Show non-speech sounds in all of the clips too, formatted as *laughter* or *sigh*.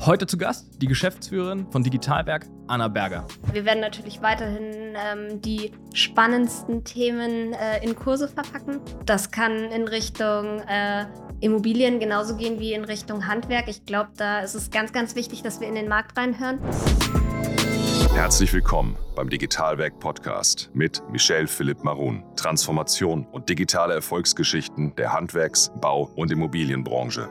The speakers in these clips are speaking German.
Heute zu Gast die Geschäftsführerin von Digitalwerk, Anna Berger. Wir werden natürlich weiterhin ähm, die spannendsten Themen äh, in Kurse verpacken. Das kann in Richtung äh, Immobilien genauso gehen wie in Richtung Handwerk. Ich glaube, da ist es ganz, ganz wichtig, dass wir in den Markt reinhören. Herzlich willkommen beim Digitalwerk Podcast mit Michel Philipp Marun. Transformation und digitale Erfolgsgeschichten der Handwerks-, Bau- und Immobilienbranche.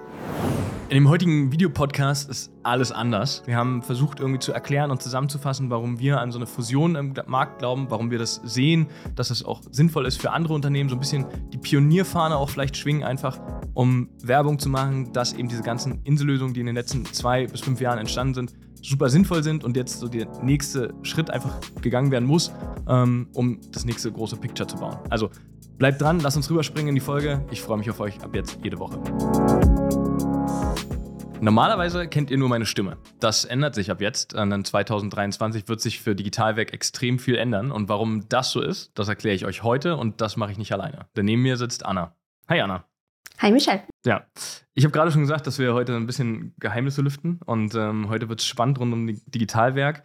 In dem heutigen Videopodcast ist alles anders. Wir haben versucht irgendwie zu erklären und zusammenzufassen, warum wir an so eine Fusion im Markt glauben, warum wir das sehen, dass es auch sinnvoll ist für andere Unternehmen, so ein bisschen die Pionierfahne auch vielleicht schwingen, einfach um Werbung zu machen, dass eben diese ganzen Insellösungen, die in den letzten zwei bis fünf Jahren entstanden sind, super sinnvoll sind und jetzt so der nächste Schritt einfach gegangen werden muss, ähm, um das nächste große Picture zu bauen. Also bleibt dran, lasst uns rüberspringen in die Folge. Ich freue mich auf euch ab jetzt jede Woche. Normalerweise kennt ihr nur meine Stimme. Das ändert sich ab jetzt. Dann 2023 wird sich für Digitalwerk extrem viel ändern. Und warum das so ist, das erkläre ich euch heute und das mache ich nicht alleine. Denn neben mir sitzt Anna. Hi Anna. Hi Michelle. Ja, ich habe gerade schon gesagt, dass wir heute ein bisschen Geheimnisse lüften und ähm, heute wird es spannend rund um Digitalwerk.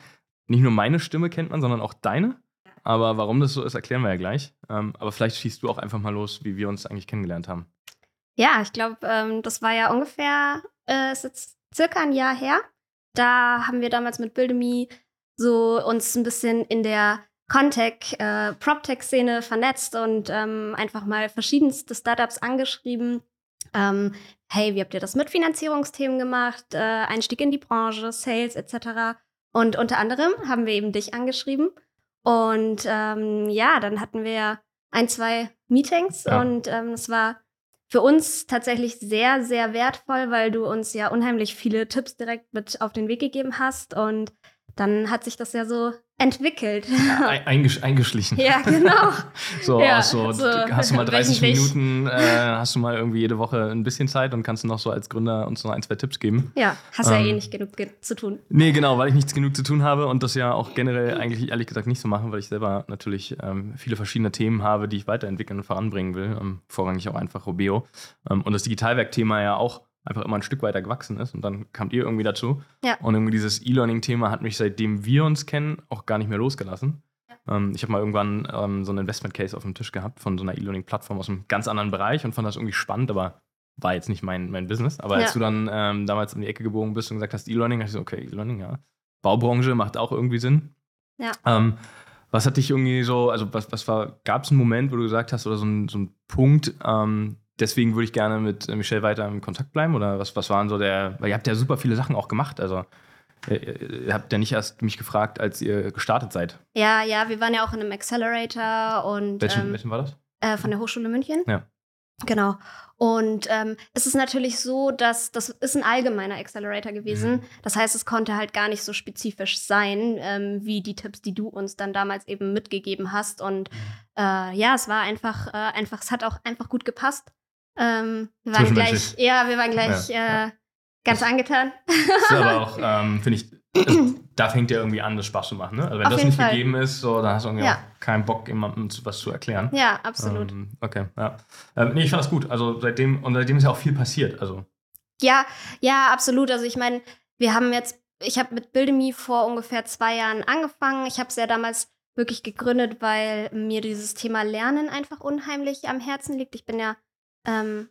Nicht nur meine Stimme kennt man, sondern auch deine. Aber warum das so ist, erklären wir ja gleich. Ähm, aber vielleicht schießt du auch einfach mal los, wie wir uns eigentlich kennengelernt haben. Ja, ich glaube, ähm, das war ja ungefähr äh, ist jetzt circa ein Jahr her. Da haben wir damals mit Buildemy so uns ein bisschen in der Contech, äh, PropTech-Szene vernetzt und ähm, einfach mal verschiedenste Startups angeschrieben. Ähm, hey, wie habt ihr das mit Finanzierungsthemen gemacht? Äh, Einstieg in die Branche, Sales etc. Und unter anderem haben wir eben dich angeschrieben. Und ähm, ja, dann hatten wir ein, zwei Meetings ja. und ähm, es war für uns tatsächlich sehr, sehr wertvoll, weil du uns ja unheimlich viele Tipps direkt mit auf den Weg gegeben hast. Und dann hat sich das ja so entwickelt. *laughs* Eingesch eingeschlichen. Ja, genau. *laughs* so, ja, so, so, hast du mal 30 Minuten, äh, hast du mal irgendwie jede Woche ein bisschen Zeit und kannst du noch so als Gründer uns noch ein, zwei Tipps geben. Ja, hast ähm, ja eh nicht genug ge zu tun. Nee, genau, weil ich nichts genug zu tun habe und das ja auch generell eigentlich ehrlich gesagt nicht so machen, weil ich selber natürlich ähm, viele verschiedene Themen habe, die ich weiterentwickeln und voranbringen will. Ähm, vorrangig auch einfach Robeo. Ähm, und das Digitalwerk-Thema ja auch einfach immer ein Stück weiter gewachsen ist. Und dann kamt ihr irgendwie dazu. Ja. Und irgendwie dieses E-Learning-Thema hat mich, seitdem wir uns kennen, auch gar nicht mehr losgelassen. Ja. Ähm, ich habe mal irgendwann ähm, so einen Investment-Case auf dem Tisch gehabt von so einer E-Learning-Plattform aus einem ganz anderen Bereich und fand das irgendwie spannend, aber war jetzt nicht mein, mein Business. Aber ja. als du dann ähm, damals um die Ecke gebogen bist und gesagt hast, E-Learning, dachte ich so, okay, E-Learning, ja. Baubranche macht auch irgendwie Sinn. Ja. Ähm, was hat dich irgendwie so, also was, was war, gab es einen Moment, wo du gesagt hast, oder so ein, so ein Punkt, ähm, deswegen würde ich gerne mit äh, Michelle weiter im Kontakt bleiben? Oder was, was waren so der, weil ihr habt ja super viele Sachen auch gemacht. Also äh, ihr habt ja nicht erst mich gefragt, als ihr gestartet seid. Ja, ja, wir waren ja auch in einem Accelerator und. Welchen, ähm, welchen war das? Äh, von der Hochschule München. Ja. Genau. Und ähm, es ist natürlich so, dass das ist ein allgemeiner Accelerator gewesen. Mhm. Das heißt, es konnte halt gar nicht so spezifisch sein, ähm, wie die Tipps, die du uns dann damals eben mitgegeben hast. Und mhm. äh, ja, es war einfach, äh, einfach, es hat auch einfach gut gepasst. Ähm, wir waren gleich, ja, wir waren gleich ja, äh, ganz das angetan. Ist aber *laughs* auch, ähm, finde ich, also, da fängt ja irgendwie an, das Spaß zu machen. Ne? Also wenn Auf das nicht Fall. gegeben ist, so, dann hast du irgendwie ja. auch keinen Bock, jemandem was zu erklären. Ja, absolut. Ähm, okay, ja. Ähm, nee, ich fand das gut. Also seitdem, und seitdem ist ja auch viel passiert. Also. Ja, ja, absolut. Also ich meine, wir haben jetzt, ich habe mit Buildemy vor ungefähr zwei Jahren angefangen. Ich habe es ja damals wirklich gegründet, weil mir dieses Thema Lernen einfach unheimlich am Herzen liegt. Ich bin ja ähm,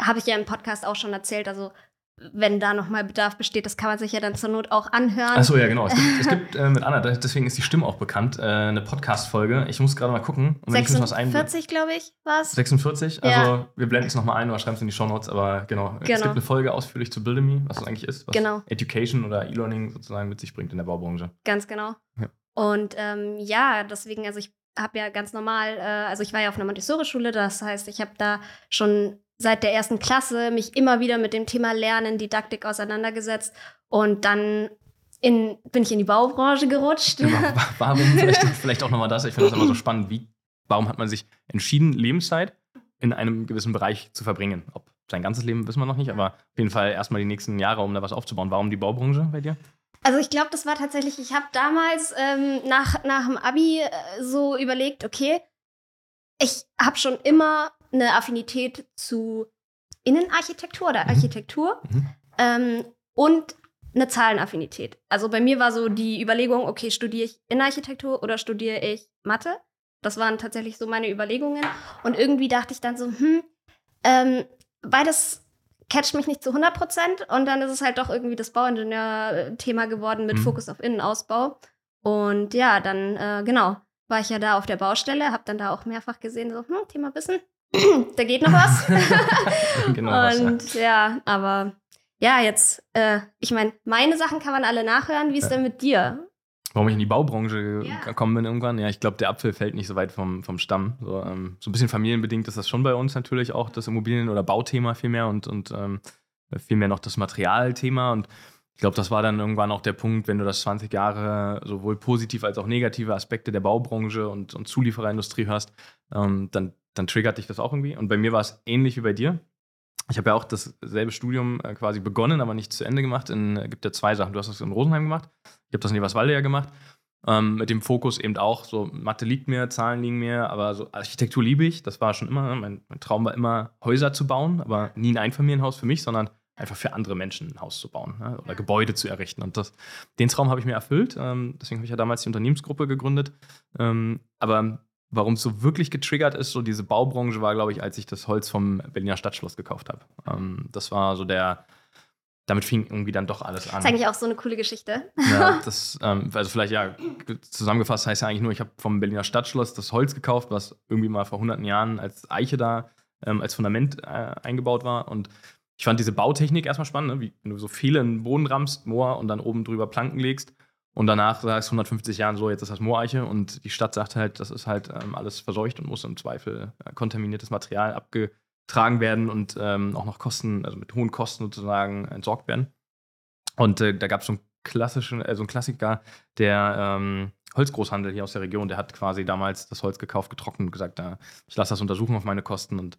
habe ich ja im Podcast auch schon erzählt, also wenn da nochmal Bedarf besteht, das kann man sich ja dann zur Not auch anhören. Achso, ja, genau. Es gibt, es *laughs* gibt äh, mit Anna, deswegen ist die Stimme auch bekannt, äh, eine Podcast-Folge. Ich muss gerade mal gucken. Und 46, glaube ich, war es. 46? Also, ja. wir blenden es nochmal ein oder schreiben es in die Show Notes, aber genau. genau. Es gibt eine Folge ausführlich zu Buildemy, was das eigentlich ist, was genau. Education oder E-Learning sozusagen mit sich bringt in der Baubranche. Ganz genau. Ja. Und ähm, ja, deswegen, also ich habe ja ganz normal, äh, also ich war ja auf einer Montessori-Schule, das heißt, ich habe da schon seit der ersten Klasse mich immer wieder mit dem Thema Lernen, Didaktik auseinandergesetzt und dann in, bin ich in die Baubranche gerutscht. Ja, warum, *laughs* vielleicht, vielleicht auch nochmal das, ich finde das immer so spannend, wie, warum hat man sich entschieden, Lebenszeit in einem gewissen Bereich zu verbringen? Ob sein ganzes Leben wissen wir noch nicht, aber auf jeden Fall erstmal die nächsten Jahre, um da was aufzubauen. Warum die Baubranche bei dir? Also ich glaube, das war tatsächlich, ich habe damals ähm, nach, nach dem Abi äh, so überlegt, okay, ich habe schon immer eine Affinität zu Innenarchitektur oder mhm. Architektur. Mhm. Ähm, und eine Zahlenaffinität. Also bei mir war so die Überlegung, okay, studiere ich Innenarchitektur oder studiere ich Mathe? Das waren tatsächlich so meine Überlegungen. Und irgendwie dachte ich dann so, hm, ähm, beides catcht mich nicht zu 100 Prozent. Und dann ist es halt doch irgendwie das Bauingenieur-Thema geworden mit mhm. Fokus auf Innenausbau. Und ja, dann, äh, genau, war ich ja da auf der Baustelle, habe dann da auch mehrfach gesehen, so, hm, Thema Wissen, *clears throat* da geht noch was. *laughs* genau *laughs* Und was, ja. ja, aber ja, jetzt, äh, ich meine, meine Sachen kann man alle nachhören. Wie ist ja. denn mit dir? Warum ich in die Baubranche ja. gekommen bin irgendwann? Ja, ich glaube, der Apfel fällt nicht so weit vom, vom Stamm. So, ähm, so ein bisschen familienbedingt ist das schon bei uns natürlich auch das Immobilien- oder Bauthema vielmehr und, und ähm, vielmehr noch das Materialthema. Und ich glaube, das war dann irgendwann auch der Punkt, wenn du das 20 Jahre sowohl positiv als auch negative Aspekte der Baubranche und, und Zuliefererindustrie hörst, ähm, dann, dann triggert dich das auch irgendwie. Und bei mir war es ähnlich wie bei dir. Ich habe ja auch dasselbe Studium äh, quasi begonnen, aber nicht zu Ende gemacht. Es äh, gibt ja zwei Sachen. Du hast das in Rosenheim gemacht. Ich habe das in Eberswalde ja gemacht. Ähm, mit dem Fokus eben auch, so Mathe liegt mir, Zahlen liegen mir, aber so Architektur liebe ich. Das war schon immer, mein, mein Traum war immer, Häuser zu bauen, aber nie ein Einfamilienhaus für mich, sondern einfach für andere Menschen ein Haus zu bauen ne? oder Gebäude zu errichten. Und das, den Traum habe ich mir erfüllt. Ähm, deswegen habe ich ja damals die Unternehmensgruppe gegründet. Ähm, aber warum es so wirklich getriggert ist, so diese Baubranche war, glaube ich, als ich das Holz vom Berliner Stadtschloss gekauft habe. Ähm, das war so der, damit fing irgendwie dann doch alles an. Das ist eigentlich auch so eine coole Geschichte. Ja, *laughs* das, ähm, also vielleicht ja, zusammengefasst heißt ja eigentlich nur, ich habe vom Berliner Stadtschloss das Holz gekauft, was irgendwie mal vor hunderten Jahren als Eiche da, ähm, als Fundament äh, eingebaut war und ich fand diese Bautechnik erstmal spannend, ne? wie wenn du so viele in den Boden rammst, Moor und dann oben drüber Planken legst und danach sagst 150 Jahren so, jetzt ist das Mooreiche und die Stadt sagt halt, das ist halt ähm, alles verseucht und muss im Zweifel äh, kontaminiertes Material abgetragen werden und ähm, auch noch Kosten, also mit hohen Kosten sozusagen entsorgt werden. Und äh, da gab es so einen klassischen, äh, so einen Klassiker, der ähm, Holzgroßhandel hier aus der Region, der hat quasi damals das Holz gekauft, getrocknet und gesagt, äh, ich lasse das untersuchen auf meine Kosten und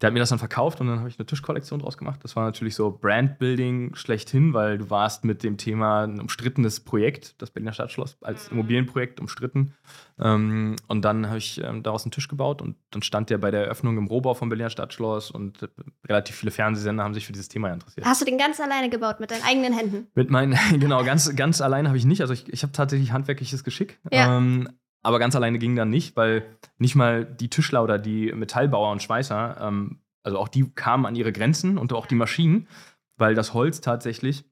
der hat mir das dann verkauft und dann habe ich eine Tischkollektion draus gemacht. Das war natürlich so Brandbuilding schlechthin, weil du warst mit dem Thema ein umstrittenes Projekt, das Berliner Stadtschloss, als mhm. Immobilienprojekt umstritten. Ähm, und dann habe ich ähm, daraus einen Tisch gebaut und dann stand der bei der Eröffnung im Rohbau vom Berliner Stadtschloss und relativ viele Fernsehsender haben sich für dieses Thema interessiert. Hast du den ganz alleine gebaut, mit deinen eigenen Händen? Mit meinen, *laughs* genau, ganz, ganz alleine habe ich nicht. Also ich, ich habe tatsächlich handwerkliches Geschick. Ja. Ähm, aber ganz alleine ging dann nicht, weil nicht mal die Tischler oder die Metallbauer und Schweißer, ähm, also auch die kamen an ihre Grenzen und auch die Maschinen, weil das Holz tatsächlich,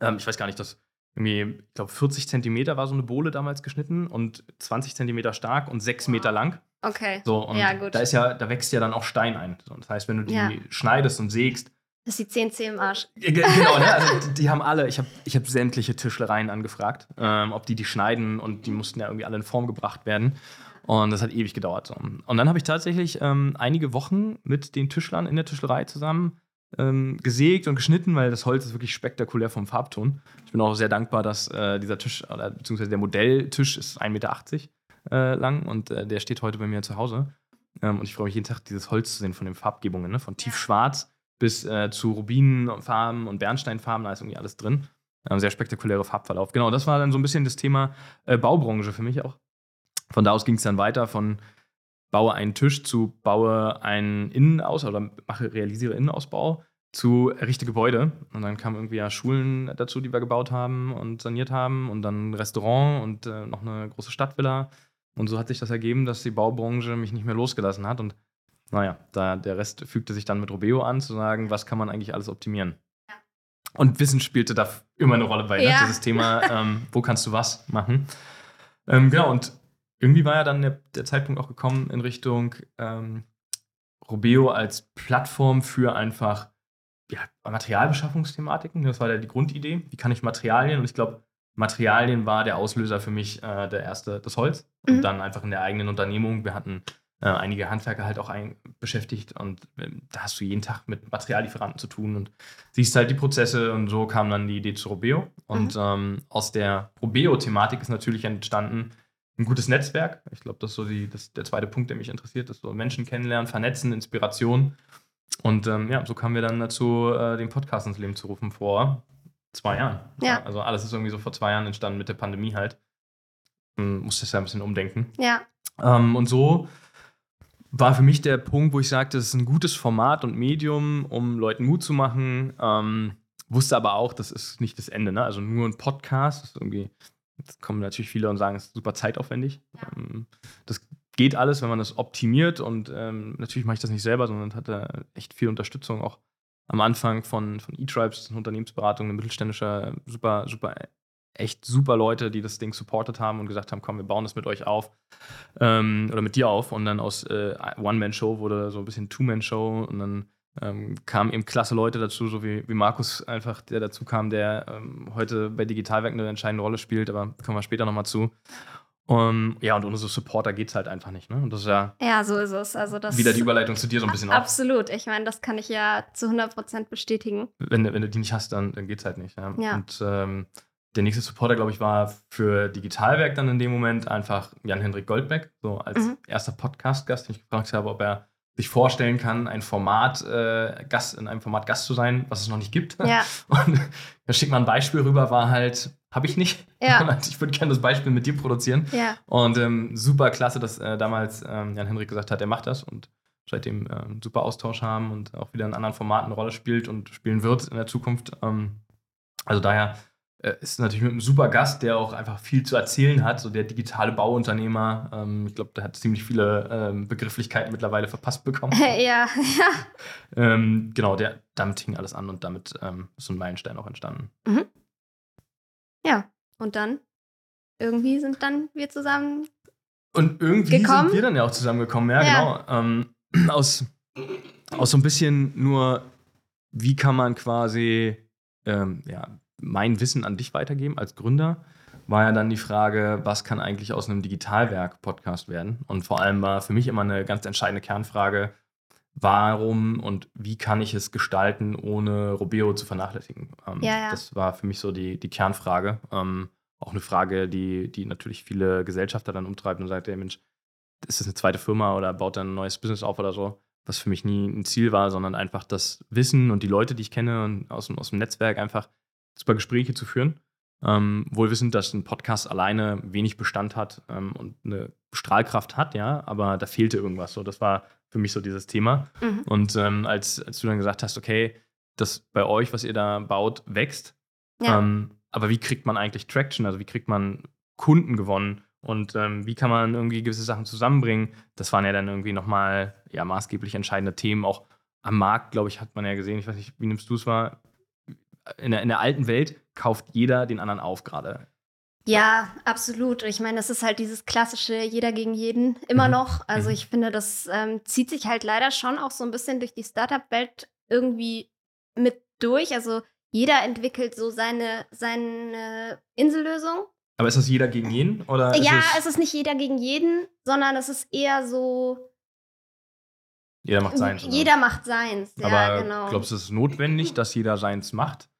ähm, ich weiß gar nicht, das irgendwie, ich glaube, 40 Zentimeter war so eine Bohle damals geschnitten und 20 Zentimeter stark und 6 Meter lang. Okay. So, und ja, gut. Da ist ja, da wächst ja dann auch Stein ein. Das heißt, wenn du die ja. schneidest und sägst, das ist die 10 C im Arsch. Genau, ne? also die, die haben alle, ich habe ich hab sämtliche Tischlereien angefragt, ähm, ob die die schneiden und die mussten ja irgendwie alle in Form gebracht werden. Und das hat ewig gedauert. Und dann habe ich tatsächlich ähm, einige Wochen mit den Tischlern in der Tischlerei zusammen ähm, gesägt und geschnitten, weil das Holz ist wirklich spektakulär vom Farbton. Ich bin auch sehr dankbar, dass äh, dieser Tisch, oder beziehungsweise der Modelltisch ist 1,80 Meter äh, lang und äh, der steht heute bei mir zu Hause. Ähm, und ich freue mich jeden Tag, dieses Holz zu sehen von den Farbgebungen, ne? von tiefschwarz bis äh, zu Rubinfarben und Bernsteinfarben, da ist irgendwie alles drin. Ähm, sehr spektakulärer Farbverlauf. Genau, das war dann so ein bisschen das Thema äh, Baubranche für mich auch. Von da aus ging es dann weiter von baue einen Tisch zu baue einen Innenaus oder mache, realisiere Innenausbau zu errichte Gebäude. Und dann kamen irgendwie ja Schulen dazu, die wir gebaut haben und saniert haben und dann ein Restaurant und äh, noch eine große Stadtvilla. Und so hat sich das ergeben, dass die Baubranche mich nicht mehr losgelassen hat. Und naja, da, der Rest fügte sich dann mit Robeo an, zu sagen, was kann man eigentlich alles optimieren. Ja. Und Wissen spielte da immer eine Rolle bei, ne? ja. dieses Thema, *laughs* ähm, wo kannst du was machen. Ähm, genau, und irgendwie war ja dann der, der Zeitpunkt auch gekommen in Richtung ähm, Robeo als Plattform für einfach ja, Materialbeschaffungsthematiken. Das war ja die Grundidee. Wie kann ich Materialien? Und ich glaube, Materialien war der Auslöser für mich äh, der erste, das Holz. Und mhm. dann einfach in der eigenen Unternehmung. Wir hatten äh, einige Handwerker halt auch ein, beschäftigt und äh, da hast du jeden Tag mit Materiallieferanten zu tun und siehst halt die Prozesse und so kam dann die Idee zu Robeo. Und mhm. ähm, aus der Robeo-Thematik ist natürlich entstanden, ein gutes Netzwerk. Ich glaube, das ist so die, das, der zweite Punkt, der mich interessiert, ist so Menschen kennenlernen, vernetzen, Inspiration. Und ähm, ja, so kamen wir dann dazu, äh, den Podcast ins Leben zu rufen vor zwei Jahren. Ja. Also alles ist irgendwie so vor zwei Jahren entstanden mit der Pandemie halt. Ähm, musste es ja ein bisschen umdenken. Ja. Ähm, und so war für mich der Punkt, wo ich sagte, es ist ein gutes Format und Medium, um Leuten Mut zu machen, ähm, wusste aber auch, das ist nicht das Ende. Ne? Also nur ein Podcast, das irgendwie, jetzt kommen natürlich viele und sagen, es ist super zeitaufwendig. Ja. Ähm, das geht alles, wenn man das optimiert und ähm, natürlich mache ich das nicht selber, sondern hatte echt viel Unterstützung auch am Anfang von, von E-Tribes, eine Unternehmensberatung, eine mittelständische, super, super, echt super Leute, die das Ding supportet haben und gesagt haben, komm, wir bauen das mit euch auf ähm, oder mit dir auf und dann aus äh, One-Man-Show wurde so ein bisschen Two-Man-Show und dann ähm, kamen eben klasse Leute dazu, so wie, wie Markus einfach, der dazu kam, der ähm, heute bei Digitalwerk eine entscheidende Rolle spielt, aber kommen wir später nochmal zu. Um, ja, und ohne so Supporter geht es halt einfach nicht. Ne? Und das ist ja, ja, so ist es. Also das wieder die Überleitung zu dir so ein bisschen Absolut. Auch. Ich meine, das kann ich ja zu 100% bestätigen. Wenn, wenn du die nicht hast, dann, dann geht es halt nicht. Ja. ja. Und ähm, der nächste Supporter, glaube ich, war für Digitalwerk dann in dem Moment einfach Jan-Hendrik Goldbeck, so als mhm. erster Podcast-Gast, den ich gefragt habe, ob er sich vorstellen kann, ein Format, äh, Gast, in einem Format Gast zu sein, was es noch nicht gibt. Ja. *laughs* Und da schickt man ein Beispiel rüber, war halt, habe ich nicht. Ja. *laughs* ich würde gerne das Beispiel mit dir produzieren. Ja. Und ähm, super klasse, dass äh, damals ähm, Jan-Henrik gesagt hat, er macht das und seitdem äh, einen super Austausch haben und auch wieder in anderen Formaten eine Rolle spielt und spielen wird in der Zukunft. Ähm, also daher ist natürlich mit einem super Gast, der auch einfach viel zu erzählen hat, so der digitale Bauunternehmer. Ähm, ich glaube, der hat ziemlich viele ähm, Begrifflichkeiten mittlerweile verpasst bekommen. *laughs* ja, ja. Ähm, genau, der, damit hing alles an und damit ähm, ist so ein Meilenstein auch entstanden. Mhm. Ja, und dann irgendwie sind dann wir zusammen. Und irgendwie gekommen. sind wir dann ja auch zusammengekommen, ja, ja. genau. Ähm, *clears throat* aus, aus so ein bisschen nur, wie kann man quasi ähm, ja, mein Wissen an dich weitergeben als Gründer, war ja dann die Frage, was kann eigentlich aus einem Digitalwerk-Podcast werden? Und vor allem war für mich immer eine ganz entscheidende Kernfrage, warum und wie kann ich es gestalten, ohne Robeo zu vernachlässigen? Ähm, ja, ja. Das war für mich so die, die Kernfrage. Ähm, auch eine Frage, die, die natürlich viele Gesellschafter dann umtreibt und sagt, ey Mensch, ist das eine zweite Firma oder baut dann ein neues Business auf oder so? Was für mich nie ein Ziel war, sondern einfach das Wissen und die Leute, die ich kenne und aus, aus dem Netzwerk einfach super Gespräche zu führen. Ähm, wohl wissend, dass ein Podcast alleine wenig Bestand hat ähm, und eine Strahlkraft hat, ja, aber da fehlte irgendwas. So, das war für mich so dieses Thema. Mhm. Und ähm, als, als du dann gesagt hast, okay, das bei euch, was ihr da baut, wächst, ja. Ähm, aber wie kriegt man eigentlich Traction? Also wie kriegt man Kunden gewonnen? Und ähm, wie kann man irgendwie gewisse Sachen zusammenbringen? Das waren ja dann irgendwie nochmal ja, maßgeblich entscheidende Themen. Auch am Markt, glaube ich, hat man ja gesehen, ich weiß nicht, wie nimmst du es wahr? In der, in der alten Welt kauft jeder den anderen auf gerade. Ja, absolut. Ich meine, das ist halt dieses klassische jeder gegen jeden immer mhm. noch. Also mhm. ich finde, das ähm, zieht sich halt leider schon auch so ein bisschen durch die Startup-Welt irgendwie mit durch. Also jeder entwickelt so seine, seine Insellösung. Aber ist das jeder gegen jeden? Oder ja, es, es ist nicht jeder gegen jeden, sondern es ist eher so, jeder macht seins. Jeder oder? macht seins, ja, Aber genau. Glaubst du, es ist notwendig, dass jeder seins macht?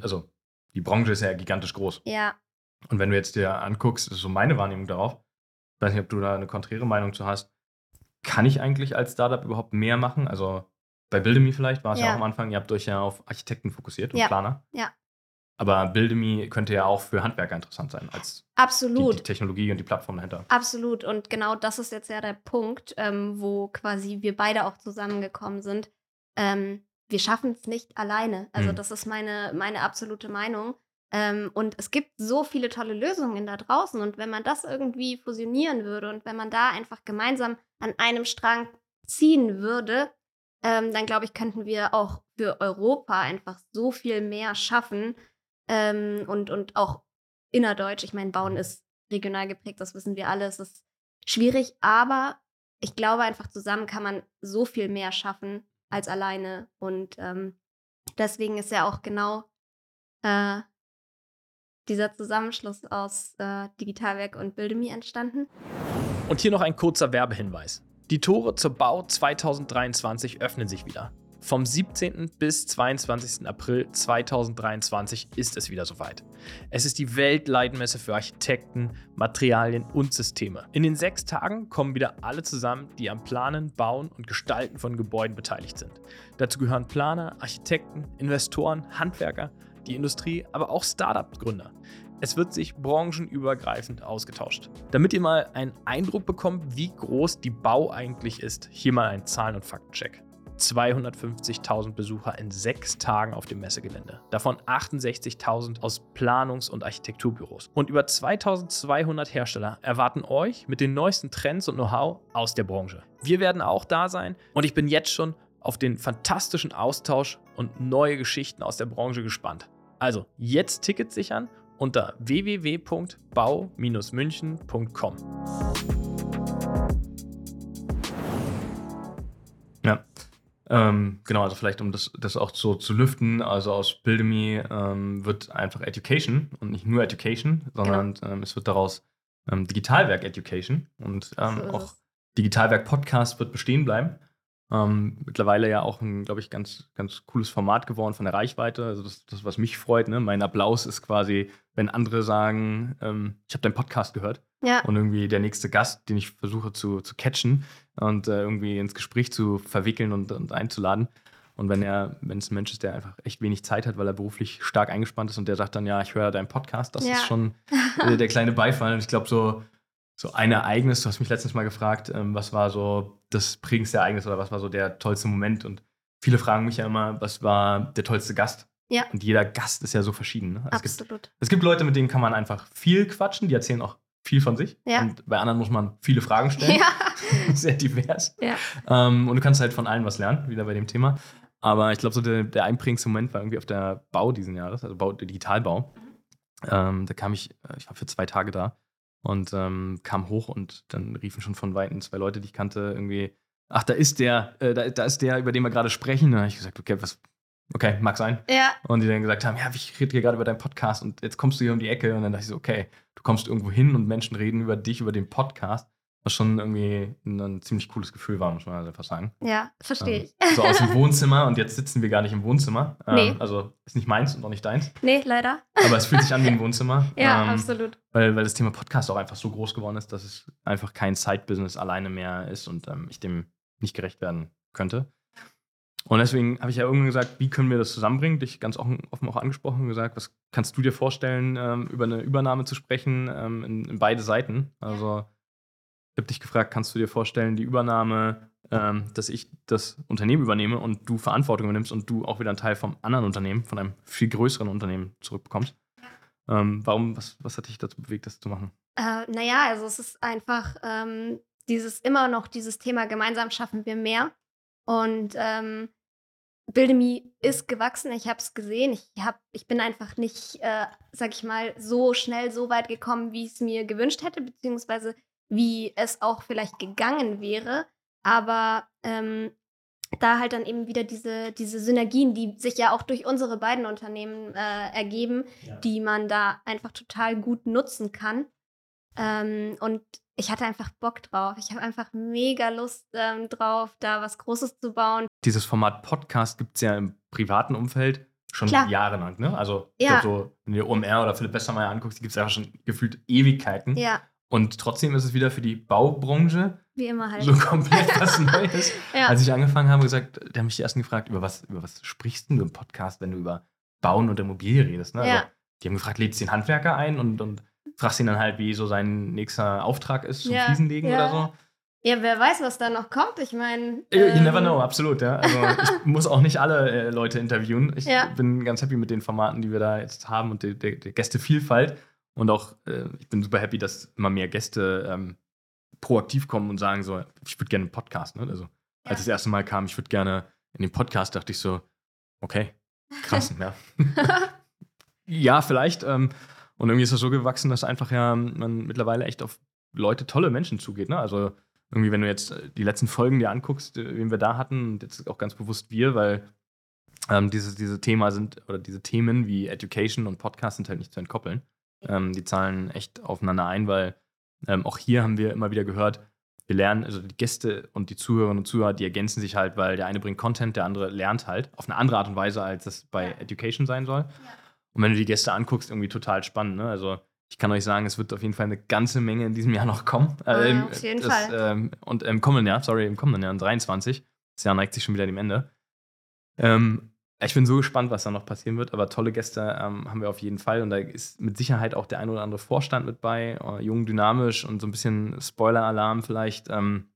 Also, die Branche ist ja gigantisch groß. Ja. Und wenn du jetzt dir anguckst, das ist so meine Wahrnehmung darauf, ich weiß nicht, ob du da eine konträre Meinung zu hast, kann ich eigentlich als Startup überhaupt mehr machen? Also bei Buildemy vielleicht war es ja. ja. auch am Anfang, ihr habt euch ja auf Architekten fokussiert und ja. Planer. Ja. Aber Buildemy könnte ja auch für Handwerker interessant sein, als Absolut. Die, die Technologie und die Plattform dahinter. Absolut. Und genau das ist jetzt ja der Punkt, ähm, wo quasi wir beide auch zusammengekommen sind. Ähm, wir schaffen es nicht alleine. Also, mhm. das ist meine, meine absolute Meinung. Ähm, und es gibt so viele tolle Lösungen da draußen. Und wenn man das irgendwie fusionieren würde und wenn man da einfach gemeinsam an einem Strang ziehen würde, ähm, dann glaube ich, könnten wir auch für Europa einfach so viel mehr schaffen, ähm, und, und auch innerdeutsch. Ich meine, Bauen ist regional geprägt, das wissen wir alle. Es ist schwierig, aber ich glaube einfach, zusammen kann man so viel mehr schaffen als alleine. Und ähm, deswegen ist ja auch genau äh, dieser Zusammenschluss aus äh, Digitalwerk und Bildemi entstanden. Und hier noch ein kurzer Werbehinweis. Die Tore zur Bau 2023 öffnen sich wieder. Vom 17. bis 22. April 2023 ist es wieder soweit. Es ist die Weltleitmesse für Architekten, Materialien und Systeme. In den sechs Tagen kommen wieder alle zusammen, die am Planen, Bauen und Gestalten von Gebäuden beteiligt sind. Dazu gehören Planer, Architekten, Investoren, Handwerker, die Industrie, aber auch Startup-Gründer. Es wird sich branchenübergreifend ausgetauscht. Damit ihr mal einen Eindruck bekommt, wie groß die Bau eigentlich ist, hier mal ein Zahlen- und Faktencheck. 250.000 Besucher in sechs Tagen auf dem Messegelände. Davon 68.000 aus Planungs- und Architekturbüros. Und über 2200 Hersteller erwarten euch mit den neuesten Trends und Know-how aus der Branche. Wir werden auch da sein und ich bin jetzt schon auf den fantastischen Austausch und neue Geschichten aus der Branche gespannt. Also jetzt Tickets sichern unter www.bau-münchen.com. Ähm, genau, also vielleicht um das, das auch so zu lüften, also aus Buildemy ähm, wird einfach Education und nicht nur Education, sondern ähm, es wird daraus ähm, Digitalwerk Education und ähm, So auch. Digitalwerk Podcast wird bestehen bleiben. Ähm, mittlerweile ja auch ein, glaube ich, ganz, ganz cooles Format geworden von der Reichweite. Also das, das was mich freut. Ne? Mein Applaus ist quasi, wenn andere sagen, ähm, ich habe deinen Podcast gehört Ja, und irgendwie der nächste Gast, den ich versuche zu, zu catchen und äh, irgendwie ins Gespräch zu verwickeln und, und einzuladen. Und wenn er, wenn es ein Mensch ist, der einfach echt wenig Zeit hat, weil er beruflich stark eingespannt ist und der sagt dann, ja, ich höre deinen Podcast, das Ja. ist schon *laughs* äh, der kleine Beifall. Und ich glaube, so, so ein Ereignis, du hast mich letztens mal gefragt, ähm, was war so das prägendste Ereignis oder was war so der tollste Moment? Und viele fragen mich ja immer, was war der tollste Gast? Ja. Und jeder Gast ist ja so verschieden. Ne? Also es gibt absolut. es gibt Leute, mit denen kann man einfach viel quatschen, die erzählen auch viel von sich. Ja. Und bei anderen muss man viele Fragen stellen. Ja. *laughs* Sehr divers. Ja. Ähm, und du kannst halt von allen was lernen, wieder bei dem Thema. Aber ich glaube, so der, der einprägendste Moment war irgendwie auf der Bau diesen Jahres, also Bau, der Digitalbau. Ähm, da kam ich, äh, ich war für zwei Tage da und ähm, kam hoch und dann riefen schon von Weitem zwei Leute, die ich kannte, irgendwie, ach, da ist der, äh, da, da ist der, über den wir gerade sprechen. Und dann habe ich gesagt, okay, was, okay, mag sein. Ja, Und die dann gesagt haben, ja, ich rede hier gerade über deinen Podcast und jetzt kommst du hier um die Ecke. Und dann dachte ich so, okay, du kommst irgendwo hin und Menschen reden über dich, über den Podcast. Was schon irgendwie ein, ein ziemlich cooles Gefühl war, muss man halt einfach sagen. ja, verstehe Ähm, ich. So aus dem *laughs* Wohnzimmer und jetzt sitzen wir gar nicht im Wohnzimmer. Ähm, Nee. Also ist nicht meins und auch nicht deins. Nee, leider. Aber es fühlt sich an wie ein Wohnzimmer. *laughs* Ja, ähm, absolut. weil, weil das Thema Podcast auch einfach so groß geworden ist, dass es einfach kein Side-Business alleine mehr ist und ähm, ich dem nicht gerecht werden könnte. Und deswegen habe ich ja irgendwann gesagt, wie können wir das zusammenbringen? Dich ganz offen, offen auch angesprochen und gesagt, was kannst du dir vorstellen, ähm, über eine Übernahme zu sprechen ähm, in, in beide Seiten? Also ich habe dich gefragt, kannst du dir vorstellen, die Übernahme, ähm, dass ich das Unternehmen übernehme und du Verantwortung übernimmst und du auch wieder einen Teil vom anderen Unternehmen, von einem viel größeren Unternehmen zurückbekommst? Ähm, warum, was, was hat dich dazu bewegt, das zu machen? Äh, naja, also es ist einfach ähm, dieses immer noch dieses Thema gemeinsam schaffen wir mehr. Und ähm, Buildemy ist gewachsen, ich habe es gesehen. Ich, hab, ich bin einfach nicht, äh, sag ich mal, so schnell so weit gekommen, wie ich es mir gewünscht hätte, beziehungsweise wie es auch vielleicht gegangen wäre. Aber ähm, da halt dann eben wieder diese, diese Synergien, die sich ja auch durch unsere beiden Unternehmen äh, ergeben, die man da einfach total gut nutzen kann. Ähm, und ich hatte einfach Bock drauf. Ich habe einfach mega Lust ähm, drauf, da was Großes zu bauen. Dieses Format Podcast gibt es ja im privaten Umfeld schon Klar. jahrelang. Ne? Also, Ja. glaub so, wenn du OMR oder Philipp Westermeier anguckst, die gibt es ja schon gefühlt Ewigkeiten. Ja, Und trotzdem ist es wieder für die Baubranche wie immer halt. so komplett was *laughs* Neues. ja. Als ich angefangen habe, gesagt, die haben mich die ersten gefragt, über was, über was sprichst du im Podcast, wenn du über Bauen und Immobilie redest? Ne? Also, Ja. die haben gefragt, lädst du den Handwerker ein und, und fragst ihn dann halt, wie so sein nächster Auftrag ist zum Ja, Fliesenlegen ja. oder so. ja, wer weiß, was da noch kommt. Ich meine. You never know, absolut, ja. Also ich *laughs* muss auch nicht alle äh, Leute interviewen. Ich bin ganz happy mit den Formaten, die wir da jetzt haben und der, der, der Gästevielfalt. Und auch, äh, ich bin super happy, dass immer mehr Gäste ähm, proaktiv kommen und sagen so, ich würde gerne einen Podcast. Ne? Also als das erste Mal kam, ich würde gerne in den Podcast, dachte ich so, okay, krass, *laughs* ja. ja, vielleicht. Ähm, und irgendwie ist das so gewachsen, dass einfach ja man mittlerweile echt auf Leute, tolle Menschen zugeht. Ne? Also irgendwie, wenn du jetzt äh, die letzten Folgen dir anguckst, äh, wen wir da hatten, und jetzt auch ganz bewusst wir, weil ähm, diese, diese Thema sind, oder diese Themen wie Education und Podcast sind halt nicht zu entkoppeln. Ähm, die zahlen echt aufeinander ein, weil ähm, auch hier haben wir immer wieder gehört, wir lernen, also die Gäste und die Zuhörerinnen und Zuhörer, die ergänzen sich halt, weil der eine bringt Content, der andere lernt halt auf eine andere Art und Weise, als das bei Ja. Education sein soll. Und wenn du die Gäste anguckst, irgendwie total spannend. Ne? Also ich kann euch sagen, es wird auf jeden Fall eine ganze Menge in diesem Jahr noch kommen. Ah, Äh, im- auf jeden das, Fall. Ähm, und im kommenden Jahr, sorry, im kommenden Jahr, in 23. Das Jahr neigt sich schon wieder dem Ende. Ähm, ich bin so gespannt, was da noch passieren wird, aber tolle Gäste ähm, haben wir auf jeden Fall und da ist mit Sicherheit auch der ein oder andere Vorstand mit bei, äh, jung, dynamisch und so ein bisschen Spoiler-Alarm vielleicht. Ähm,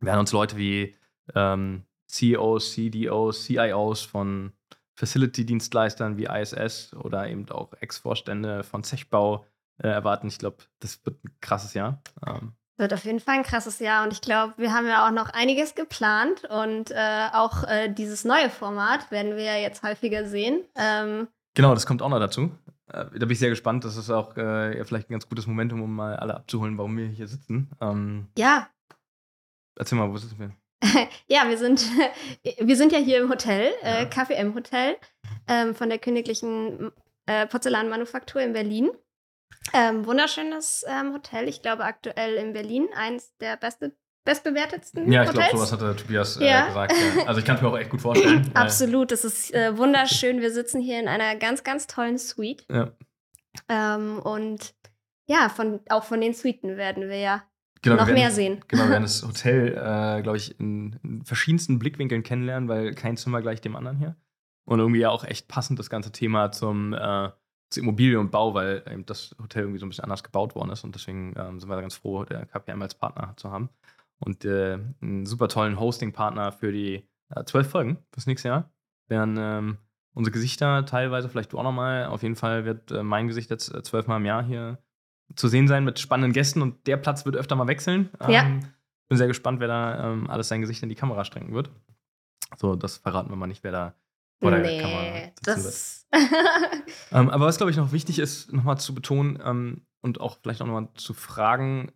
werden uns Leute wie ähm, CEOs, CDOs, CIOs von Facility-Dienstleistern wie ISS oder eben auch Ex-Vorstände von Zechbau äh, erwarten. Ich glaube, das wird ein krasses Jahr. Ähm, wird auf jeden Fall ein krasses Jahr und ich glaube, wir haben ja auch noch einiges geplant und äh, auch äh, dieses neue Format werden wir ja jetzt häufiger sehen. Ähm, genau, das kommt auch noch dazu. Äh, da bin ich sehr gespannt. Das ist auch äh, ja, vielleicht ein ganz gutes Momentum, um mal alle abzuholen, warum wir hier sitzen. Ähm, ja. Erzähl mal, wo sitzen wir? *laughs* ja, wir sind, *laughs* wir sind ja hier im Hotel, äh, KFM Hotel ähm, von der Königlichen äh, Porzellanmanufaktur in Berlin. Ähm, wunderschönes ähm, Hotel, ich glaube aktuell in Berlin, eins der beste, bestbewertetsten Ja, ich glaube, sowas hat der Tobias äh, ja. gesagt. Ja. Also ich kann es mir auch echt gut vorstellen. *laughs* Absolut, es ist äh, wunderschön. Wir sitzen hier in einer ganz, ganz tollen Suite. Ja. Ähm, und ja, von, auch von den Suiten werden wir ja genau, noch werden, mehr sehen. *laughs* Genau, wir werden *laughs* das Hotel, äh, glaube ich, in, in, verschiedensten Blickwinkeln kennenlernen, weil kein Zimmer gleich dem anderen hier. Und irgendwie auch echt passend das ganze Thema zum äh, zu Immobilie und Bau, weil eben das Hotel irgendwie so ein bisschen anders gebaut worden ist und deswegen ähm, sind wir da ganz froh, der KPM als Partner zu haben. Und äh, einen super tollen Hosting-Partner für die äh, zwölf Folgen fürs nächste Jahr. Werden ähm, unsere Gesichter teilweise, vielleicht du auch nochmal, auf jeden Fall wird äh, mein Gesicht jetzt äh, zwölfmal im Jahr hier zu sehen sein mit spannenden Gästen und der Platz wird öfter mal wechseln. Ähm, ja. Bin sehr gespannt, wer da ähm, alles sein Gesicht in die Kamera strengen wird. So, das verraten wir mal nicht, wer da vor der nee, Kamera das *laughs* ähm, aber was, glaube ich, noch wichtig ist, nochmal zu betonen ähm, und auch vielleicht auch nochmal zu fragen,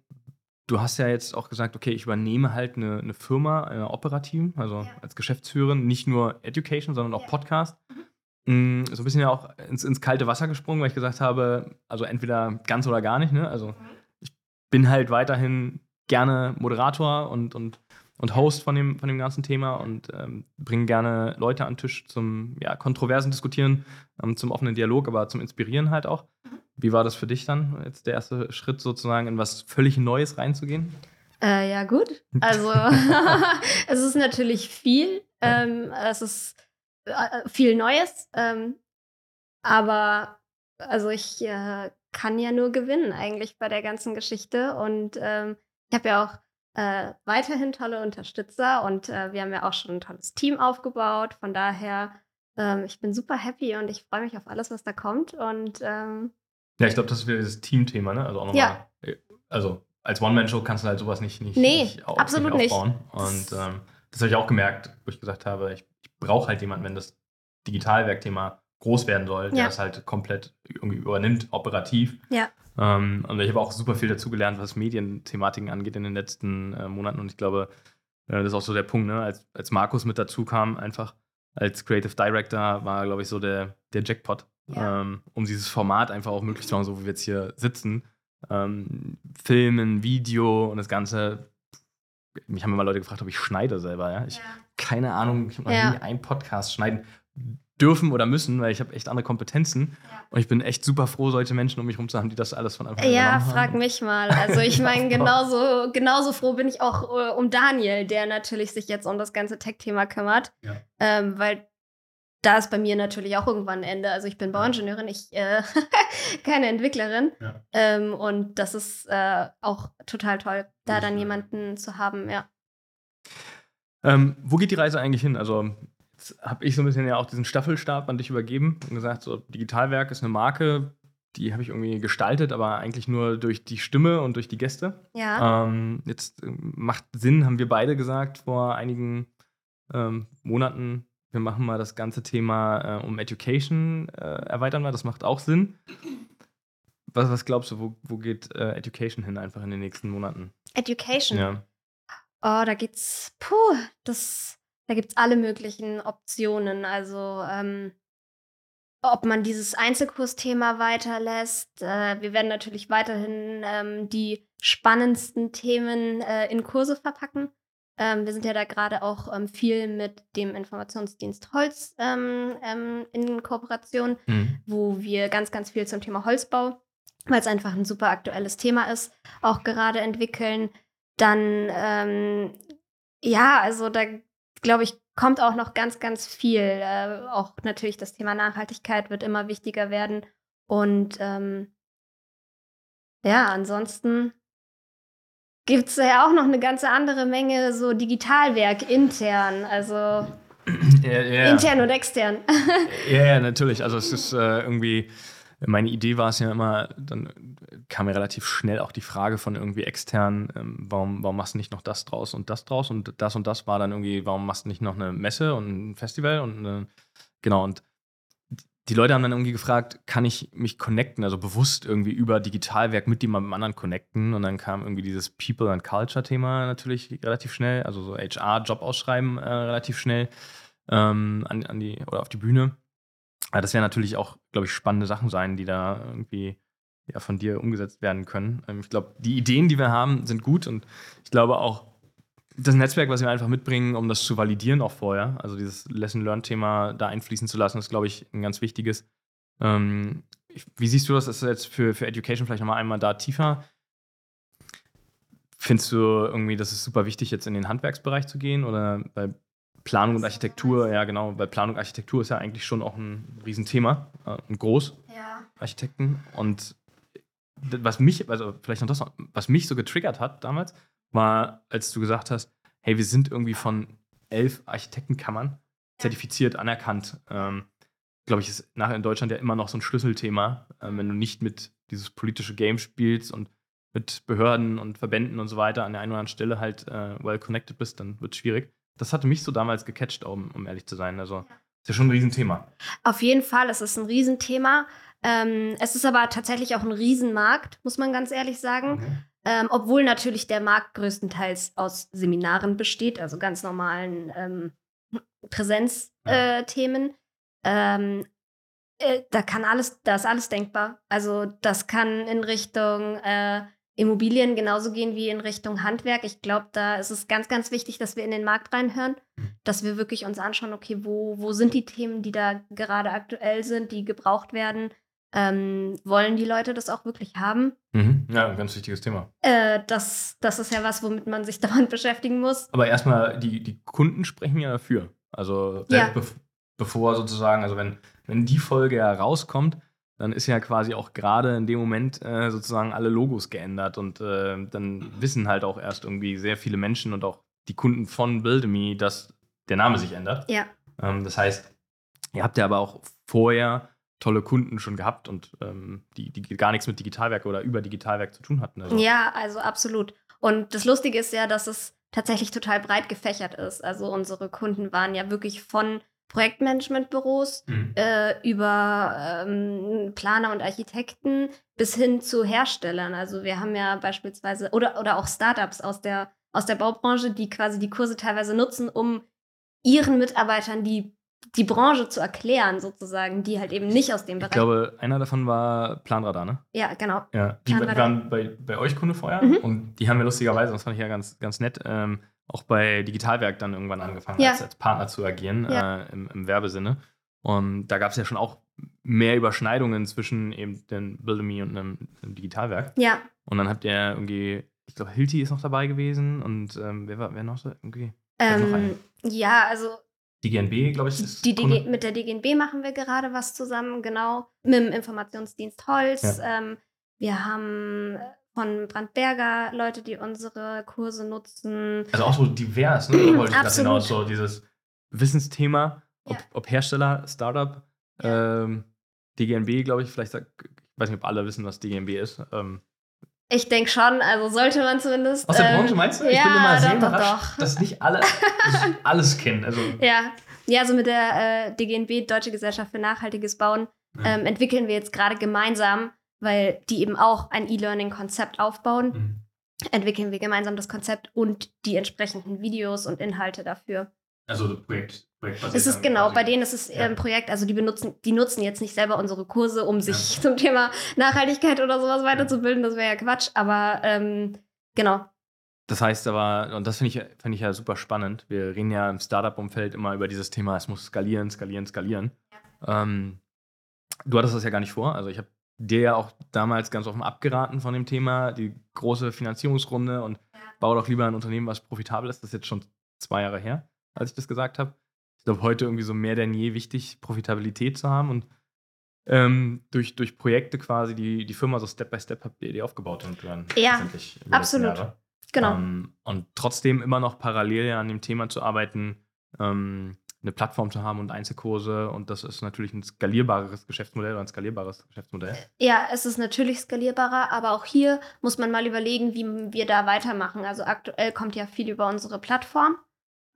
du hast ja jetzt auch gesagt, okay, ich übernehme halt eine, eine Firma, eine operativ, also ja. als Geschäftsführerin, nicht nur Education, sondern auch ja. Podcast. Mhm. So ein bisschen ja auch ins, ins, kalte Wasser gesprungen, weil ich gesagt habe, also entweder ganz oder gar nicht. Ne? Also mhm. ich bin halt weiterhin gerne Moderator und, und und Host von dem, von dem ganzen Thema und ähm, bringen gerne Leute an den Tisch zum ja, kontroversen Diskutieren, ähm, zum offenen Dialog, aber zum Inspirieren halt auch. Mhm. Wie war das für dich dann, jetzt der erste Schritt sozusagen in was völlig Neues reinzugehen? Äh, ja, gut. Also, *laughs* *laughs* es ist natürlich viel. Ähm, es ist äh, viel Neues. Ähm, aber, also, ich äh, kann ja nur gewinnen eigentlich bei der ganzen Geschichte. Und ähm, ich habe ja auch äh, weiterhin tolle Unterstützer und äh, wir haben ja auch schon ein tolles Team aufgebaut. Von daher, ähm, ich bin super happy und ich freue mich auf alles, was da kommt. Und ähm, ja, ich glaube, das ist wieder das Teamthema, ne? Also auch nochmal. Ja. Äh, also als One-Man-Show kannst du halt sowas nicht, nicht, nee, nicht, auf, absolut nicht aufbauen. Und ähm, das habe ich auch gemerkt, wo ich gesagt habe, ich, ich brauche halt jemanden, wenn das Digitalwerkthema groß werden soll, der ja. es halt komplett irgendwie übernimmt, operativ. Ja. Ähm, und ich habe auch super viel dazu gelernt, was Medienthematiken angeht in den letzten äh, Monaten. Und ich glaube, äh, das ist auch so der Punkt, ne? als, als Markus mit dazu kam, einfach als Creative Director war, glaube ich, so der, der Jackpot, ja. ähm, um dieses Format einfach auch möglich zu machen, so wie wir jetzt hier sitzen. Ähm, Filmen, Video und das Ganze. Mich haben immer Leute gefragt, ob ich schneide selber. Ja? Ich ja. keine Ahnung, ich habe noch nie einen Podcast schneiden dürfen oder müssen, weil ich habe echt andere Kompetenzen. Ja. Und ich bin echt super froh, solche Menschen um mich herum zu haben, die das alles von Anfang an Ja, frag haben. mich mal. Also ich *laughs* meine, genauso, genauso froh bin ich auch äh, um Daniel, der natürlich sich jetzt um das ganze Tech-Thema kümmert. Ja. Ähm, weil da ist bei mir natürlich auch irgendwann ein Ende. Also ich bin Bauingenieurin, ich äh, *laughs* keine Entwicklerin. Ja. Ähm, und das ist äh, auch total toll, da dann jemanden zu haben, ja. Ähm, wo geht die Reise eigentlich hin? Also habe ich so ein bisschen ja auch diesen Staffelstab an dich übergeben und gesagt, so Digitalwerk ist eine Marke, die habe ich irgendwie gestaltet, aber eigentlich nur durch die Stimme und durch die Gäste. Ja. Ähm, jetzt äh, macht Sinn, haben wir beide gesagt vor einigen ähm, Monaten. Wir machen mal das ganze Thema äh, um Education äh, erweitern wir. Das macht auch Sinn. Was, was glaubst du, wo, wo geht äh, Education hin einfach in den nächsten Monaten? Education? Ja. Oh, da geht's, puh, das da gibt es alle möglichen Optionen. Also ähm, ob man dieses Einzelkursthema weiterlässt. Äh, wir werden natürlich weiterhin ähm, die spannendsten Themen äh, in Kurse verpacken. Ähm, wir sind ja da gerade auch ähm, viel mit dem Informationsdienst Holz ähm, ähm, in Kooperation, mhm. wo wir ganz, ganz viel zum Thema Holzbau, weil es einfach ein super aktuelles Thema ist, auch gerade entwickeln. Dann, ähm, ja, also da glaube ich, kommt auch noch ganz, ganz viel. Äh, auch natürlich das Thema Nachhaltigkeit wird immer wichtiger werden. Und ähm, ja, ansonsten gibt es ja auch noch eine ganze andere Menge so Digitalwerk intern, also *clears throat* Ja, ja. intern und extern. *laughs* Ja, ja, natürlich. Also es ist äh, irgendwie, meine Idee war es ja immer, dann kam mir relativ schnell auch die Frage von irgendwie extern, ähm, warum, warum machst du nicht noch das draus und das draus und das und das war dann irgendwie, warum machst du nicht noch eine Messe und ein Festival und äh, genau und die Leute haben dann irgendwie gefragt, kann ich mich connecten, also bewusst irgendwie über Digitalwerk mit jemandem anderen connecten und dann kam irgendwie dieses People and Culture Thema natürlich relativ schnell, also so HR, Job ausschreiben äh, relativ schnell ähm, an, an die oder auf die Bühne. Aber das werden natürlich auch, glaube ich, spannende Sachen sein, die da irgendwie ja, von dir umgesetzt werden können. Ähm, ich glaube, die Ideen, die wir haben, sind gut und ich glaube auch, das Netzwerk, was wir einfach mitbringen, um das zu validieren, auch vorher, also dieses Lesson-Learn-Thema da einfließen zu lassen, ist, glaube ich, ein ganz wichtiges. Ähm, wie siehst du das? Ist jetzt für, für Education vielleicht nochmal einmal da tiefer? Findest du irgendwie, dass es super wichtig, jetzt in den Handwerksbereich zu gehen oder bei Planung und Architektur? Ja, genau, bei Planung und Architektur ist ja eigentlich schon auch ein Riesenthema äh, und groß. Ja. Architekten. Und was mich, also vielleicht noch das noch, was mich so getriggert hat damals, war, als du gesagt hast, hey, wir sind irgendwie von elf Architektenkammern zertifiziert, anerkannt. Ähm, Glaube ich, ist nachher in Deutschland ja immer noch so ein Schlüsselthema, ähm, wenn du nicht mit dieses politische Game spielst und mit Behörden und Verbänden und so weiter an der einen oder anderen Stelle halt äh, well connected bist, dann wird es schwierig. Das hatte mich so damals gecatcht, um, um ehrlich zu sein. Also ist ja schon ein Riesenthema. Auf jeden Fall, es ist ein Riesenthema. Ähm, es ist aber tatsächlich auch ein Riesenmarkt, muss man ganz ehrlich sagen. Ähm, obwohl natürlich der Markt größtenteils aus Seminaren besteht, also ganz normalen ähm, Präsenzthemen. Ähm, äh, da kann alles, da ist alles denkbar. Also das kann in Richtung äh, Immobilien genauso gehen wie in Richtung Handwerk. Ich glaube, da ist es ganz, ganz wichtig, dass wir in den Markt reinhören, dass wir wirklich uns anschauen, okay, wo, wo sind die Themen, die da gerade aktuell sind, die gebraucht werden. Ähm, wollen die Leute das auch wirklich haben? Mhm. Ja, ein ganz wichtiges Thema. Äh, das, das ist ja was, womit man sich *laughs* dauernd beschäftigen muss. Aber erstmal, die, die Kunden sprechen ja dafür. Also Ja. bev bevor sozusagen, also wenn, wenn die Folge ja rauskommt, dann ist ja quasi auch gerade in dem Moment äh, sozusagen alle Logos geändert und äh, dann wissen halt auch erst irgendwie sehr viele Menschen und auch die Kunden von Buildemy, dass der Name sich ändert. Ja. Ähm, das heißt, ihr habt ja aber auch vorher tolle Kunden schon gehabt und ähm, die, die gar nichts mit Digitalwerk oder über Digitalwerk zu tun hatten. Also, Ja, also absolut. Und das Lustige ist ja, dass es tatsächlich total breit gefächert ist. Also unsere Kunden waren ja wirklich von Projektmanagementbüros Mhm. äh, über ähm, Planer und Architekten bis hin zu Herstellern. Also wir haben ja beispielsweise oder, oder auch Startups aus der, aus der Baubranche, die quasi die Kurse teilweise nutzen, um ihren Mitarbeitern die, die Branche zu erklären, sozusagen, die halt eben nicht aus dem Ich Bereich. glaube, einer davon war Planradar, ne? ja, genau. Ja, die Planradar. waren bei, bei euch Kunde vorher Mhm. und die haben wir lustigerweise, das fand ich ja ganz, ganz nett, ähm, auch bei Digitalwerk dann irgendwann angefangen, Ja. als, als Partner zu agieren Ja. äh, im, im Werbesinne. Und da gab es ja schon auch mehr Überschneidungen zwischen eben den Buildemy und einem, einem Digitalwerk. Ja, Und dann habt ihr irgendwie, ich glaube, Hilti ist noch dabei gewesen und ähm, wer war wer noch so irgendwie? Vielleicht noch ähm, ja, also Die GNB, glaube ich, ist Die. DG, mit der DGNB machen wir gerade was zusammen, genau. Mit dem Informationsdienst Holz. Ähm, wir haben von Brandberger Leute, die unsere Kurse nutzen. Also auch so divers, ne? *clears throat* Da wollte ich Absolut. hinaus, so dieses Wissensthema, ob, Ja. ob Hersteller, Startup, ähm, DGNB, glaube ich, vielleicht, sag- ich weiß nicht, ob alle wissen, was DGNB ist. Ähm, Ich denke schon, also sollte man zumindest. aus der ähm, Branche meinst du? Ich ja, bin immer sehr doch, doch, überrascht, doch. dass nicht alle *laughs* alles kennen. Also, Ja, ja, also mit der äh, DGNB, Deutsche Gesellschaft für nachhaltiges Bauen, Ja. ähm, entwickeln wir jetzt gerade gemeinsam, weil die eben auch ein E-Learning-Konzept aufbauen, Mhm. entwickeln wir gemeinsam das Konzept und die entsprechenden Videos und Inhalte dafür. also Projekt, Projektbasiert Es ist genau, quasi. bei denen ist es Ja. ein Projekt, also die benutzen, die nutzen jetzt nicht selber unsere Kurse, um sich *laughs* zum Thema Nachhaltigkeit oder sowas weiterzubilden, das wäre ja Quatsch, aber ähm, genau. Das heißt aber, und das finde ich, find ich ja super spannend, wir reden ja im Startup-Umfeld immer über dieses Thema, es muss skalieren, skalieren, skalieren. Ähm, du hattest das ja gar nicht vor. Also ich habe dir ja auch damals ganz offen abgeraten von dem Thema, die große Finanzierungsrunde und baue doch lieber ein Unternehmen, was profitabel ist. Das ist jetzt schon zwei Jahre her, als ich das gesagt habe. Ich glaube, heute irgendwie so mehr denn je wichtig, Profitabilität zu haben und ähm, durch, durch Projekte quasi die, die Firma so Step by Step habt ihr die aufgebaut und dann Ja, absolut. Genau. Ähm, und trotzdem immer noch parallel ja an dem Thema zu arbeiten, ähm, eine Plattform zu haben und Einzelkurse. Und das ist natürlich ein skalierbares Geschäftsmodell oder ein skalierbares Geschäftsmodell. Ja, es ist natürlich skalierbarer, aber auch hier muss man mal überlegen, wie wir da weitermachen. Also aktuell kommt ja viel über unsere Plattform.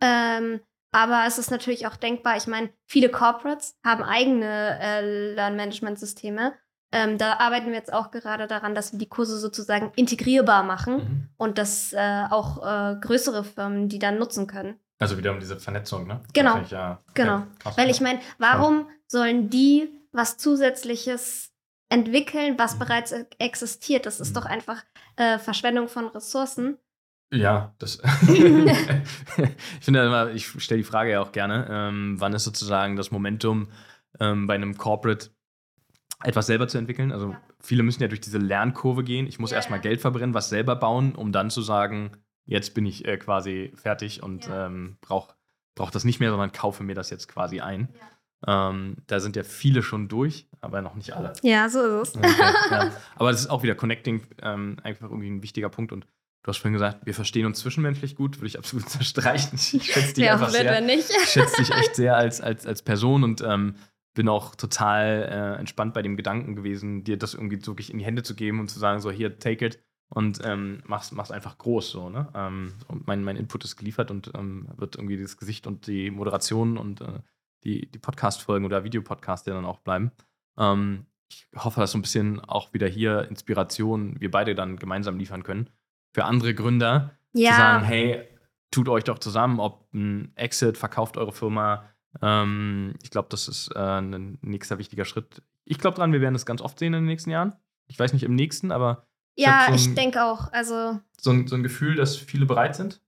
Ähm, aber es ist natürlich auch denkbar, ich meine, viele Corporates haben eigene äh, Lernmanagement-Systeme. Ähm, da arbeiten wir jetzt auch gerade daran, dass wir die Kurse sozusagen integrierbar machen Mhm. und dass äh, auch äh, größere Firmen die dann nutzen können. Also wieder um diese Vernetzung, ne? Genau. Ich, ja, Genau. ja. Weil ich meine, warum sollen die was Zusätzliches entwickeln, was Mhm. bereits e- existiert? Das ist Mhm. doch einfach äh, Verschwendung von Ressourcen. Ja, das. *laughs* *laughs* ich finde ja immer, ich stelle die Frage ja auch gerne, ähm, wann ist sozusagen das Momentum ähm, bei einem Corporate etwas selber zu entwickeln? Also Ja. viele müssen ja durch diese Lernkurve gehen. Ich muss Ja, erstmal. Geld verbrennen, was selber bauen, um dann zu sagen, jetzt bin ich äh, quasi fertig und Ja. ähm, brauche brauch das nicht mehr, sondern kaufe mir das jetzt quasi ein. Ähm, da sind ja viele schon durch, aber noch nicht alle. Ja, so ist es. Okay, ja. *laughs* Aber das ist auch wieder Connecting ähm, einfach irgendwie ein wichtiger Punkt. Und du hast vorhin gesagt, wir verstehen uns zwischenmenschlich gut, würde ich absolut *laughs* unterstreichen. Ich schätze dich Ja, einfach sehr. nicht. Ich schätze dich echt *laughs* sehr als, als, als Person und ähm, bin auch total äh, entspannt bei dem Gedanken gewesen, dir das irgendwie wirklich in die Hände zu geben und zu sagen, so hier, take it und ähm, mach's, mach's einfach groß so, ne? Ähm, und mein, mein Input ist geliefert und ähm, wird irgendwie das Gesicht und die Moderation und äh, die, die Podcast-Folgen oder Videopodcasts ja dann auch bleiben. Ähm, ich hoffe, dass so ein bisschen auch wieder hier Inspiration wir beide dann gemeinsam liefern können. Für andere Gründer, zu sagen, Ja, hey, tut euch doch zusammen, ob ein Exit, verkauft eure Firma. Ähm, ich glaube, das ist äh, ein nächster wichtiger Schritt. Ich glaube dran, wir werden das ganz oft sehen in den nächsten Jahren. Ich weiß nicht im nächsten, aber ja, hab so ich denke auch. Also, so ein, so ein Gefühl, dass viele bereit sind,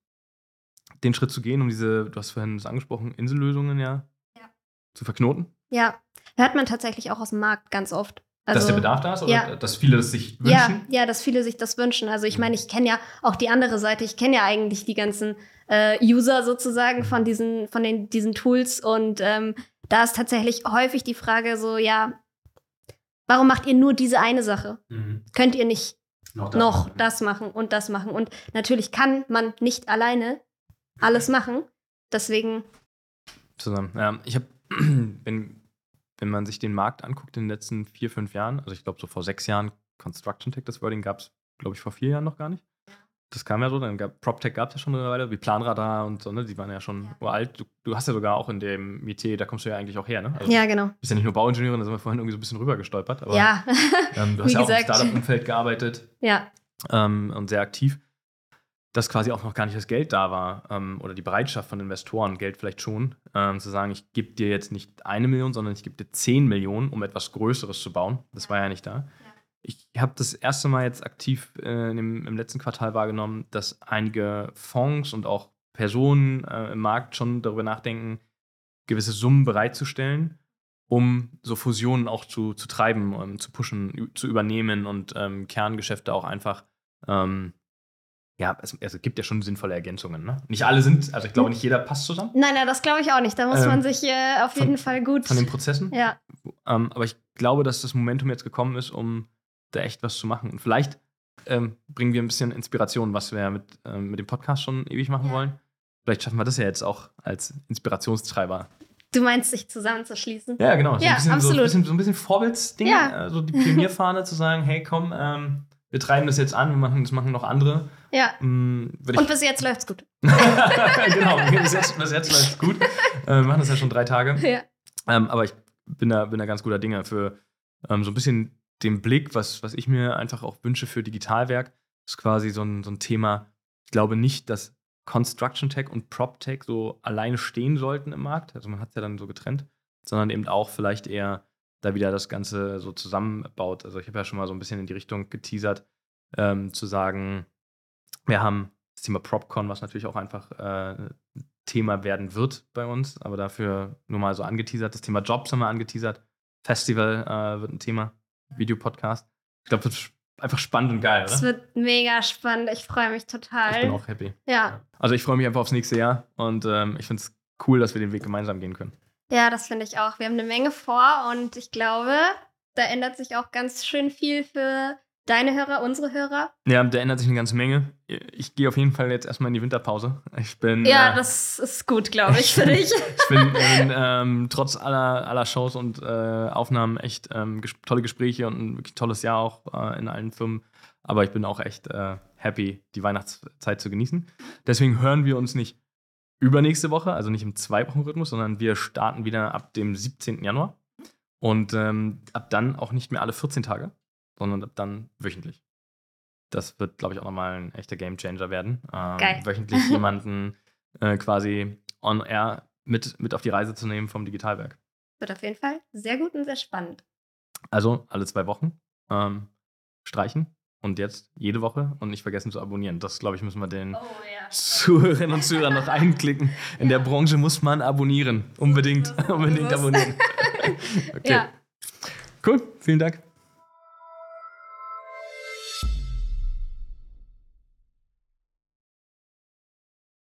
den Schritt zu gehen, um diese, du hast vorhin das angesprochen, Insellösungen ja, Ja. zu verknoten. ja, hört man tatsächlich auch aus dem Markt ganz oft. Also, dass der Bedarf da ist oder ja. dass viele das sich Ja, wünschen. ja, dass viele sich das wünschen. Also ich Mhm. meine, ich kenne ja auch die andere Seite. Ich kenne ja eigentlich die ganzen äh, User sozusagen von diesen, von den, diesen Tools. Und ähm, da ist tatsächlich häufig die Frage so, ja, warum macht ihr nur diese eine Sache? Mhm. Könnt ihr nicht Noch, noch das machen und das machen? Und natürlich kann man nicht alleine alles machen. Deswegen, zusammen. Ja, ich habe, *clears throat* wenn, wenn man sich den Markt anguckt in den letzten vier, fünf Jahren, also ich glaube so vor sechs Jahren, Construction Tech, das Wording gab es, glaube ich, vor vier Jahren noch gar nicht. Das kam ja so, dann gab PropTech gab es ja schon eine Weile, wie Planradar und so, ne? Die waren ja schon Ja. uralt. Du, du hast ja sogar auch in dem Metier, da kommst du ja eigentlich auch her, ne? Also, ja, genau. Du bist ja nicht nur Bauingenieurin, da sind wir vorhin irgendwie so ein bisschen rüber gestolpert. Aber ja, ähm, du *laughs* hast ja auch im. Startup-Umfeld gearbeitet ja, ähm, und sehr aktiv, dass quasi auch noch gar nicht das Geld da war ähm, oder die Bereitschaft von Investoren, Geld vielleicht schon, ähm, zu sagen, ich gebe dir jetzt nicht eine Million, sondern ich gebe dir zehn Millionen, um etwas Größeres zu bauen. Das war ja nicht da. Ich habe das erste Mal jetzt aktiv äh, im, im letzten Quartal wahrgenommen, dass einige Fonds und auch Personen äh, im Markt schon darüber nachdenken, gewisse Summen bereitzustellen, um so Fusionen auch zu, zu treiben, um, zu pushen, zu übernehmen und ähm, Kerngeschäfte auch einfach ähm, ja, es, es gibt ja schon sinnvolle Ergänzungen. Ne? Nicht alle sind, also ich glaube, nicht jeder passt zusammen nein, nein, das glaube ich auch nicht. Da muss Ähm, man sich äh, auf von- jeden Fall gut. von den Prozessen. ja, Ähm, aber ich glaube, dass das Momentum jetzt gekommen ist, um da echt was zu machen. Und vielleicht ähm, bringen wir ein bisschen Inspiration, was wir mit, ähm, mit dem Podcast schon ewig machen Ja. wollen. Vielleicht schaffen wir das ja jetzt auch als Inspirationstreiber. du meinst, sich zusammenzuschließen. Ja, genau. So Ja, ein bisschen, So, absolut. ein bisschen, so ein bisschen Vorbildsding, Ja. äh, so die Pionierfahne zu sagen, hey komm, ähm, wir treiben das jetzt an, wir machen, das machen noch andere. Ja. Würde Und bis jetzt läuft's gut. *laughs* genau, bis jetzt, bis jetzt läuft gut. Äh, wir machen das ja schon drei Tage. Ja. Ähm, aber ich bin da, bin da ganz guter Dinge für ähm, so ein bisschen den Blick, was, was ich mir einfach auch wünsche für Digitalwerk, ist quasi so ein, so ein Thema. Ich glaube nicht, dass Construction Tech und Prop Tech so alleine stehen sollten im Markt. Also man hat es ja dann so getrennt, sondern eben auch vielleicht eher da wieder das Ganze so zusammenbaut. Also ich habe ja schon mal so ein bisschen in die Richtung geteasert, ähm, zu sagen, wir haben das Thema PropCon, was natürlich auch einfach äh, Thema werden wird bei uns, aber dafür nur mal so angeteasert. Das Thema Jobs haben wir angeteasert. Festival äh, wird ein Thema. Videopodcast. Ich glaube, das wird einfach spannend und geil, Es oder? wird mega spannend. Ich freue mich total. Ich bin auch happy. ja. Also ich freue mich einfach aufs nächste Jahr und ähm, ich finde es cool, dass wir den Weg gemeinsam gehen können. ja, das finde ich auch. Wir haben eine Menge vor und ich glaube, da ändert sich auch ganz schön viel für deine Hörer, unsere Hörer? Ja, da ändert sich eine ganze Menge. Ich gehe auf jeden Fall jetzt erstmal in die Winterpause. Ich bin. Ja, äh, das ist gut, glaube ich, für dich. *laughs* ich bin, bin ähm, trotz aller, aller Shows und äh, Aufnahmen echt ähm, ges tolle Gespräche und ein wirklich tolles Jahr auch äh, in allen Firmen. Aber ich bin auch echt äh, happy, die Weihnachtszeit zu genießen. Deswegen hören wir uns nicht übernächste Woche, also nicht im Zwei-Wochen-Rhythmus, sondern wir starten wieder ab dem 17. Januar. Und ähm, ab dann auch nicht mehr alle 14 Tage, sondern ab dann wöchentlich. Das wird, glaube ich, auch nochmal ein echter Gamechanger werden. Ähm, Geil. Wöchentlich *laughs* jemanden äh, quasi on air mit, mit auf die Reise zu nehmen vom Digitalwerk. Wird auf jeden Fall sehr gut und sehr spannend. Also alle zwei Wochen ähm, streichen und jetzt jede Woche und nicht vergessen zu abonnieren. Das, glaube ich, müssen wir den Oh ja. Zuhörerinnen und Zuhörern noch *laughs* einklicken. In der Branche muss man abonnieren. Unbedingt, *laughs* unbedingt abonnieren. Okay. Ja. Cool, vielen Dank.